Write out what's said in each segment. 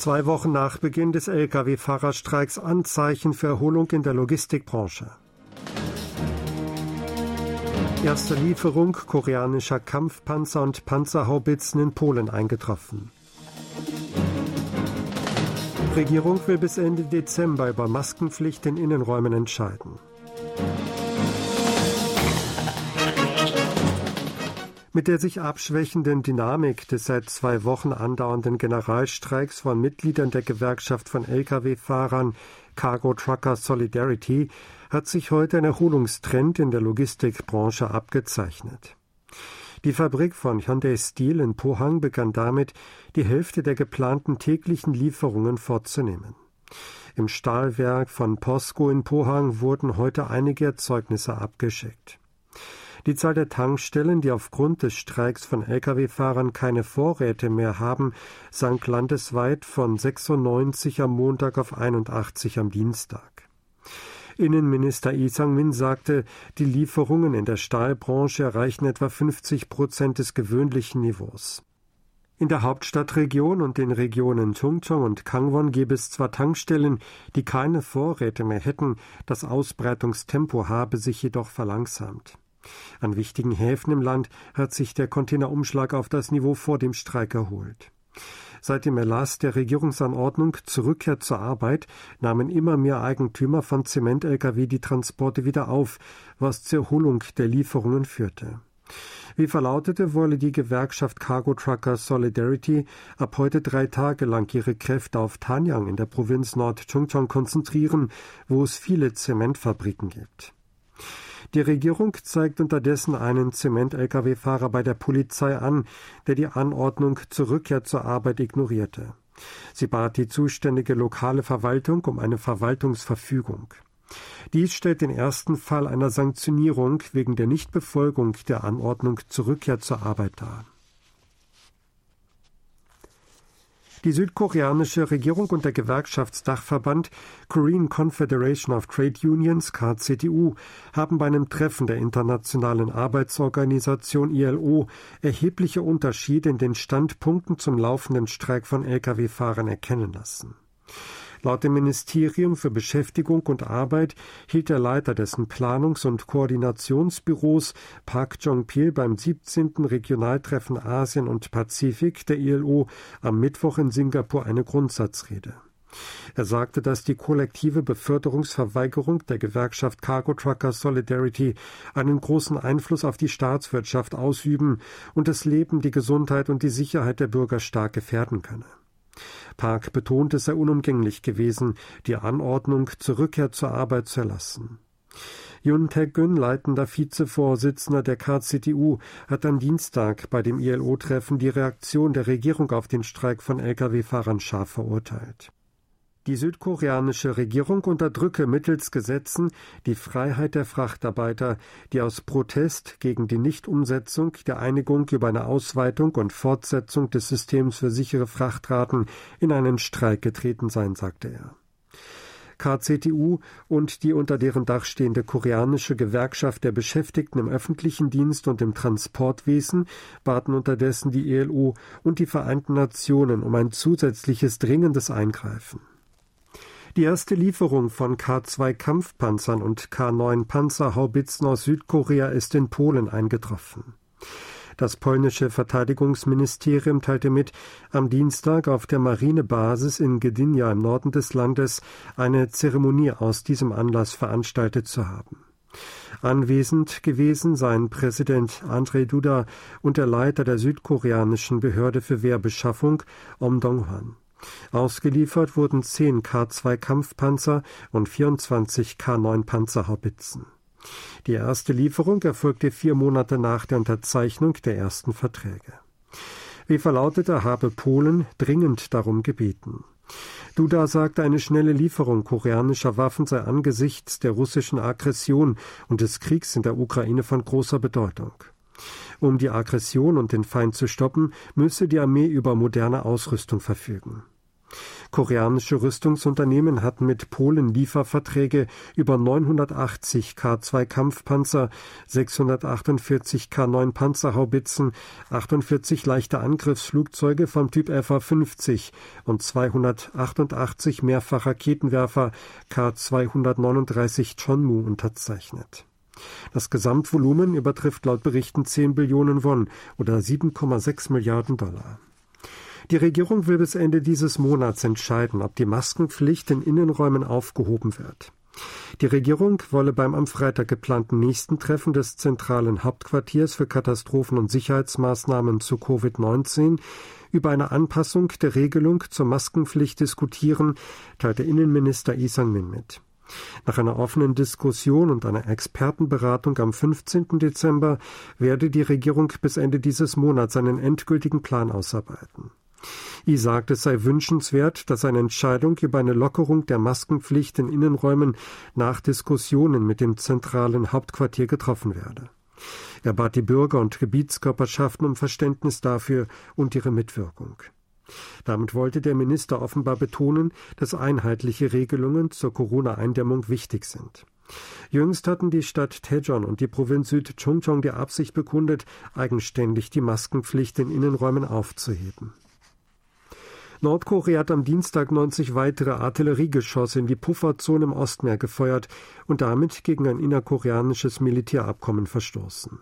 Zwei Wochen nach Beginn des Lkw-Fahrerstreiks Anzeichen für Erholung in der Logistikbranche. Erste Lieferung koreanischer Kampfpanzer und Panzerhaubitzen in Polen eingetroffen. Regierung will bis Ende Dezember über Maskenpflicht in Innenräumen entscheiden. Mit der sich abschwächenden Dynamik des seit zwei Wochen andauernden Generalstreiks von Mitgliedern der Gewerkschaft von Lkw-Fahrern Cargo Trucker Solidarity hat sich heute ein Erholungstrend in der Logistikbranche abgezeichnet. Die Fabrik von Hyundai Steel in Pohang begann damit, die Hälfte der geplanten täglichen Lieferungen fortzunehmen. Im Stahlwerk von POSCO in Pohang wurden heute einige Erzeugnisse abgeschickt. Die Zahl der Tankstellen, die aufgrund des Streiks von Lkw-Fahrern keine Vorräte mehr haben, sank landesweit von 96 am Montag auf 81 am Dienstag. Innenminister Lee Sang-min sagte, die Lieferungen in der Stahlbranche erreichen etwa 50 Prozent des gewöhnlichen Niveaus. In der Hauptstadtregion und den Regionen Chungcheong und Kangwon gäbe es zwar Tankstellen, die keine Vorräte mehr hätten, das Ausbreitungstempo habe sich jedoch verlangsamt. An wichtigen Häfen im Land hat sich der Containerumschlag auf das Niveau vor dem Streik erholt. Seit dem Erlass der Regierungsanordnung Zurückkehr zur Arbeit nahmen immer mehr Eigentümer von Zement-Lkw die Transporte wieder auf, was zur Erholung der Lieferungen führte. Wie verlautete, wolle die Gewerkschaft Cargo Trucker Solidarity ab heute drei Tage lang ihre Kräfte auf Tanyang in der Provinz Nord-Chungcheong konzentrieren, wo es viele Zementfabriken gibt. Die Regierung zeigt unterdessen einen Zement-Lkw-Fahrer bei der Polizei an, der die Anordnung zur Rückkehr zur Arbeit ignorierte. Sie bat die zuständige lokale Verwaltung um eine Verwaltungsverfügung. Dies stellt den ersten Fall einer Sanktionierung wegen der Nichtbefolgung der Anordnung zur Rückkehr zur Arbeit dar. Die südkoreanische Regierung und der Gewerkschaftsdachverband Korean Confederation of Trade Unions KCTU haben bei einem Treffen der Internationalen Arbeitsorganisation ILO erhebliche Unterschiede in den Standpunkten zum laufenden Streik von Lkw-Fahrern erkennen lassen. Laut dem Ministerium für Beschäftigung und Arbeit hielt der Leiter dessen Planungs- und Koordinationsbüros Park Jong-pil beim 17. Regionaltreffen Asien und Pazifik der ILO am Mittwoch in Singapur eine Grundsatzrede. Er sagte, dass die kollektive Beförderungsverweigerung der Gewerkschaft Cargo Trucker Solidarity einen großen Einfluss auf die Staatswirtschaft ausüben und das Leben, die Gesundheit und die Sicherheit der Bürger stark gefährden könne. Park betont, es sei unumgänglich gewesen, die Anordnung zur Rückkehr zur Arbeit zu erlassen. Yun Tae-gun, leitender Vizevorsitzender der KCTU, hat am Dienstag bei dem ILO-Treffen die Reaktion der Regierung auf den Streik von Lkw-Fahrern scharf verurteilt. Die südkoreanische Regierung unterdrücke mittels Gesetzen die Freiheit der Frachtarbeiter, die aus Protest gegen die Nichtumsetzung der Einigung über eine Ausweitung und Fortsetzung des Systems für sichere Frachtraten in einen Streik getreten seien, sagte er. KCTU und die unter deren Dach stehende koreanische Gewerkschaft der Beschäftigten im öffentlichen Dienst und im Transportwesen baten unterdessen die ELO und die Vereinten Nationen um ein zusätzliches dringendes Eingreifen. Die erste Lieferung von K2 Kampfpanzern und K9 Panzerhaubitzen aus Südkorea ist in Polen eingetroffen. Das polnische Verteidigungsministerium teilte mit, am Dienstag auf der Marinebasis in Gdynia im Norden des Landes eine Zeremonie aus diesem Anlass veranstaltet zu haben. Anwesend gewesen seien Präsident Andrzej Duda und der Leiter der südkoreanischen Behörde für Wehrbeschaffung Om Dong-hwan. Ausgeliefert wurden zehn K2 Kampfpanzer und 24 K9 Panzerhaubitzen. Die erste Lieferung erfolgte vier Monate nach der Unterzeichnung der ersten Verträge. Wie verlautete, habe Polen dringend darum gebeten. Duda sagte, eine schnelle Lieferung koreanischer Waffen sei angesichts der russischen Aggression und des Kriegs in der Ukraine von großer Bedeutung. Um die Aggression und den Feind zu stoppen, müsse die Armee über moderne Ausrüstung verfügen. Koreanische Rüstungsunternehmen hatten mit Polen Lieferverträge über 980 K2 Kampfpanzer, 648 K9 Panzerhaubitzen, 48 leichte Angriffsflugzeuge vom Typ FA-50 und 288 Mehrfachraketenwerfer K239 Chonmu unterzeichnet. Das Gesamtvolumen übertrifft laut Berichten 10 Billionen Won oder 7,6 Milliarden Dollar. Die Regierung will bis Ende dieses Monats entscheiden, ob die Maskenpflicht in Innenräumen aufgehoben wird. Die Regierung wolle beim am Freitag geplanten nächsten Treffen des zentralen Hauptquartiers für Katastrophen- und Sicherheitsmaßnahmen zu Covid-19 über eine Anpassung der Regelung zur Maskenpflicht diskutieren, teilte Innenminister Lee Sang-min mit. Nach einer offenen Diskussion und einer Expertenberatung am 15. Dezember werde die Regierung bis Ende dieses Monats einen endgültigen Plan ausarbeiten. I sagt, es sei wünschenswert, dass eine Entscheidung über eine Lockerung der Maskenpflicht in Innenräumen nach Diskussionen mit dem zentralen Hauptquartier getroffen werde. Er bat die Bürger und Gebietskörperschaften um Verständnis dafür und ihre Mitwirkung. Damit wollte der Minister offenbar betonen, dass einheitliche Regelungen zur Corona-Eindämmung wichtig sind. Jüngst hatten die Stadt Daejeon und die Provinz Süd-Chungcheong die Absicht bekundet, eigenständig die Maskenpflicht in Innenräumen aufzuheben. Nordkorea hat am Dienstag 90 weitere Artilleriegeschosse in die Pufferzone im Ostmeer gefeuert und damit gegen ein innerkoreanisches Militärabkommen verstoßen.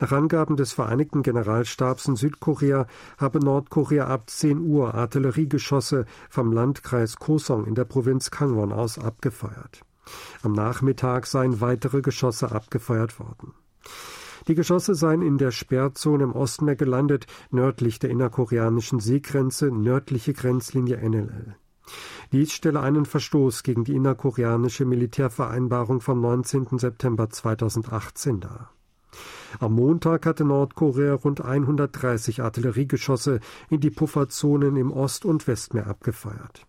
Nach Angaben des Vereinigten Generalstabs in Südkorea habe Nordkorea ab 10 Uhr Artilleriegeschosse vom Landkreis Kosong in der Provinz Kangwon aus abgefeuert. Am Nachmittag seien weitere Geschosse abgefeuert worden. Die Geschosse seien in der Sperrzone im Ostmeer gelandet, nördlich der innerkoreanischen Seegrenze, nördliche Grenzlinie NLL. Dies stelle einen Verstoß gegen die innerkoreanische Militärvereinbarung vom 19. September 2018 dar. Am Montag hatte Nordkorea rund 130 Artilleriegeschosse in die Pufferzonen im Ost- und Westmeer abgefeuert.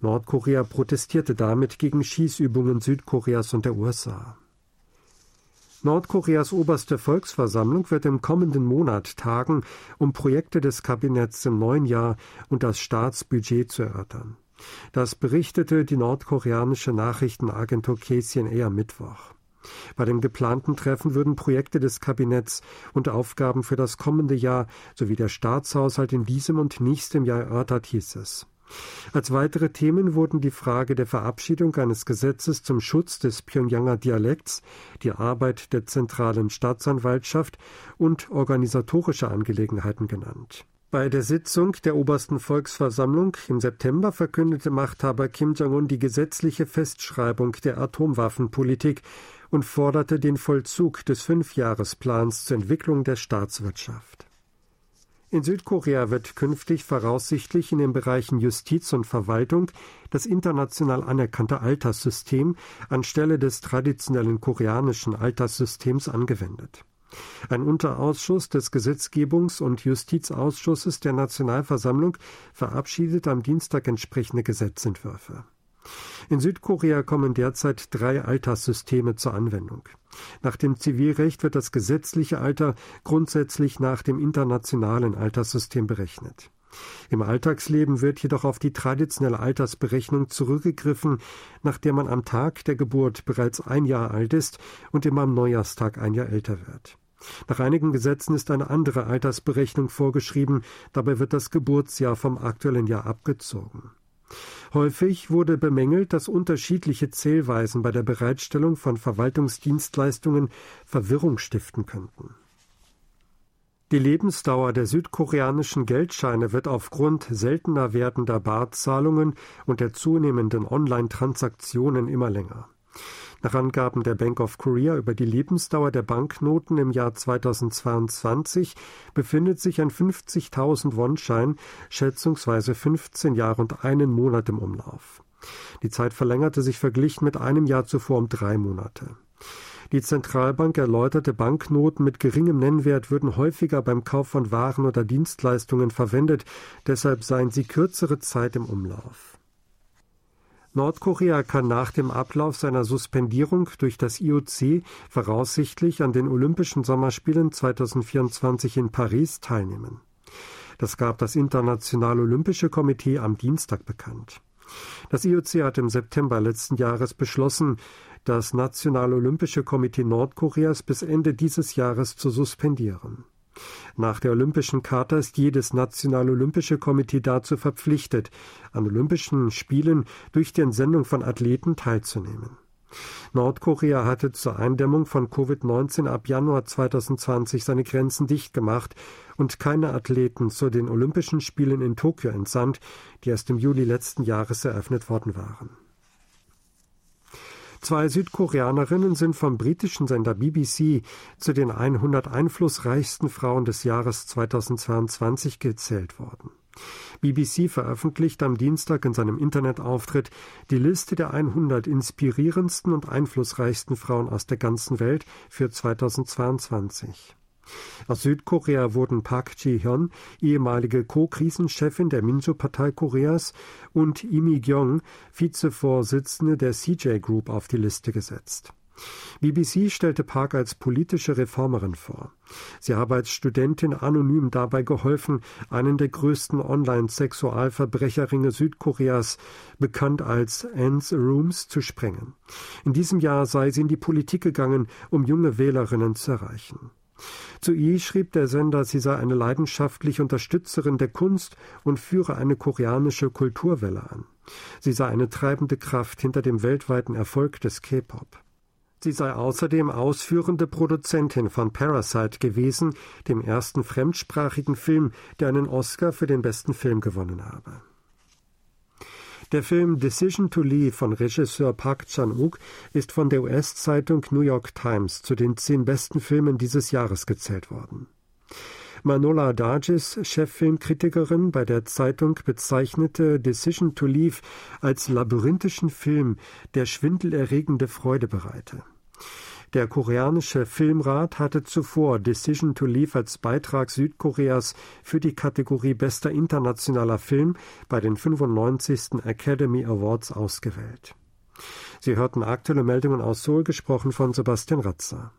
Nordkorea protestierte damit gegen Schießübungen Südkoreas und der USA. Nordkoreas oberste Volksversammlung wird im kommenden Monat tagen, um Projekte des Kabinetts im neuen Jahr und das Staatsbudget zu erörtern. Das berichtete die nordkoreanische Nachrichtenagentur KCNA am Mittwoch. Bei dem geplanten Treffen würden Projekte des Kabinetts und Aufgaben für das kommende Jahr sowie der Staatshaushalt in diesem und nächstem Jahr erörtert, hieß es. Als weitere Themen wurden die Frage der Verabschiedung eines Gesetzes zum Schutz des Pyongyanger Dialekts, die Arbeit der zentralen Staatsanwaltschaft und organisatorische Angelegenheiten genannt. Bei der Sitzung der obersten Volksversammlung im September verkündete Machthaber Kim Jong-un die gesetzliche Festschreibung der Atomwaffenpolitik und forderte den Vollzug des Fünfjahresplans zur Entwicklung der Staatswirtschaft. In Südkorea wird künftig voraussichtlich in den Bereichen Justiz und Verwaltung das international anerkannte Alterssystem anstelle des traditionellen koreanischen Alterssystems angewendet. Ein Unterausschuss des Gesetzgebungs- und Justizausschusses der Nationalversammlung verabschiedet am Dienstag entsprechende Gesetzentwürfe. In Südkorea kommen derzeit drei Alterssysteme zur Anwendung. Nach dem Zivilrecht wird das gesetzliche Alter grundsätzlich nach dem internationalen Alterssystem berechnet. Im Alltagsleben wird jedoch auf die traditionelle Altersberechnung zurückgegriffen, nach der man am Tag der Geburt bereits ein Jahr alt ist und immer am Neujahrstag ein Jahr älter wird. Nach einigen Gesetzen ist eine andere Altersberechnung vorgeschrieben, dabei wird das Geburtsjahr vom aktuellen Jahr abgezogen. Häufig wurde bemängelt, dass unterschiedliche Zählweisen bei der Bereitstellung von Verwaltungsdienstleistungen Verwirrung stiften könnten. Die Lebensdauer der südkoreanischen Geldscheine wird aufgrund seltener werdender Barzahlungen und der zunehmenden Online-Transaktionen immer länger. Nach Angaben der Bank of Korea über die Lebensdauer der Banknoten im Jahr 2022 befindet sich ein 50.000 Won-Schein schätzungsweise 15 Jahre und einen Monat im Umlauf. Die Zeit verlängerte sich verglichen mit einem Jahr zuvor um drei Monate. Die Zentralbank erläuterte, Banknoten mit geringem Nennwert würden häufiger beim Kauf von Waren oder Dienstleistungen verwendet, deshalb seien sie kürzere Zeit im Umlauf. Nordkorea kann nach dem Ablauf seiner Suspendierung durch das IOC voraussichtlich an den Olympischen Sommerspielen 2024 in Paris teilnehmen. Das gab das Internationale Olympische Komitee am Dienstag bekannt. Das IOC hat im September letzten Jahres beschlossen, das Nationale Olympische Komitee Nordkoreas bis Ende dieses Jahres zu suspendieren. Nach der Olympischen Charta ist jedes Nationale Olympische Komitee dazu verpflichtet, an Olympischen Spielen durch die Entsendung von Athleten teilzunehmen. Nordkorea hatte zur Eindämmung von Covid-19 ab Januar 2020 seine Grenzen dicht gemacht und keine Athleten zu den Olympischen Spielen in Tokio entsandt, die erst im Juli letzten Jahres eröffnet worden waren. Zwei Südkoreanerinnen sind vom britischen Sender BBC zu den 100 einflussreichsten Frauen des Jahres 2022 gezählt worden. BBC veröffentlicht am Dienstag in seinem Internetauftritt die Liste der 100 inspirierendsten und einflussreichsten Frauen aus der ganzen Welt für 2022. Aus Südkorea wurden Park Ji-hyun, ehemalige Co-Krisenchefin der Minso-Partei Koreas, und Lee Mi-gyong, Vizevorsitzende der CJ Group, auf die Liste gesetzt. BBC stellte Park als politische Reformerin vor. Sie habe als Studentin anonym dabei geholfen, einen der größten Online-Sexualverbrecherringe Südkoreas, bekannt als Anne's Rooms, zu sprengen. In diesem Jahr sei sie in die Politik gegangen, um junge Wählerinnen zu erreichen. Zu ihr schrieb der Sender, sie sei eine leidenschaftliche Unterstützerin der Kunst und führe eine koreanische Kulturwelle an. Sie sei eine treibende Kraft hinter dem weltweiten Erfolg des K-Pop. Sie sei außerdem ausführende Produzentin von Parasite gewesen, dem ersten fremdsprachigen Film, der einen Oscar für den besten Film gewonnen habe. Der Film Decision to Leave von Regisseur Park Chan-wook ist von der US-Zeitung New York Times zu den zehn besten Filmen dieses Jahres gezählt worden. Manola Dargis, Cheffilmkritikerin bei der Zeitung, bezeichnete Decision to Leave als labyrinthischen Film, der schwindelerregende Freude bereite. Der koreanische Filmrat hatte zuvor Decision to Leave als Beitrag Südkoreas für die Kategorie Bester internationaler Film bei den 95. Academy Awards ausgewählt. Sie hörten aktuelle Meldungen aus Seoul, gesprochen von Sebastian Ratzer.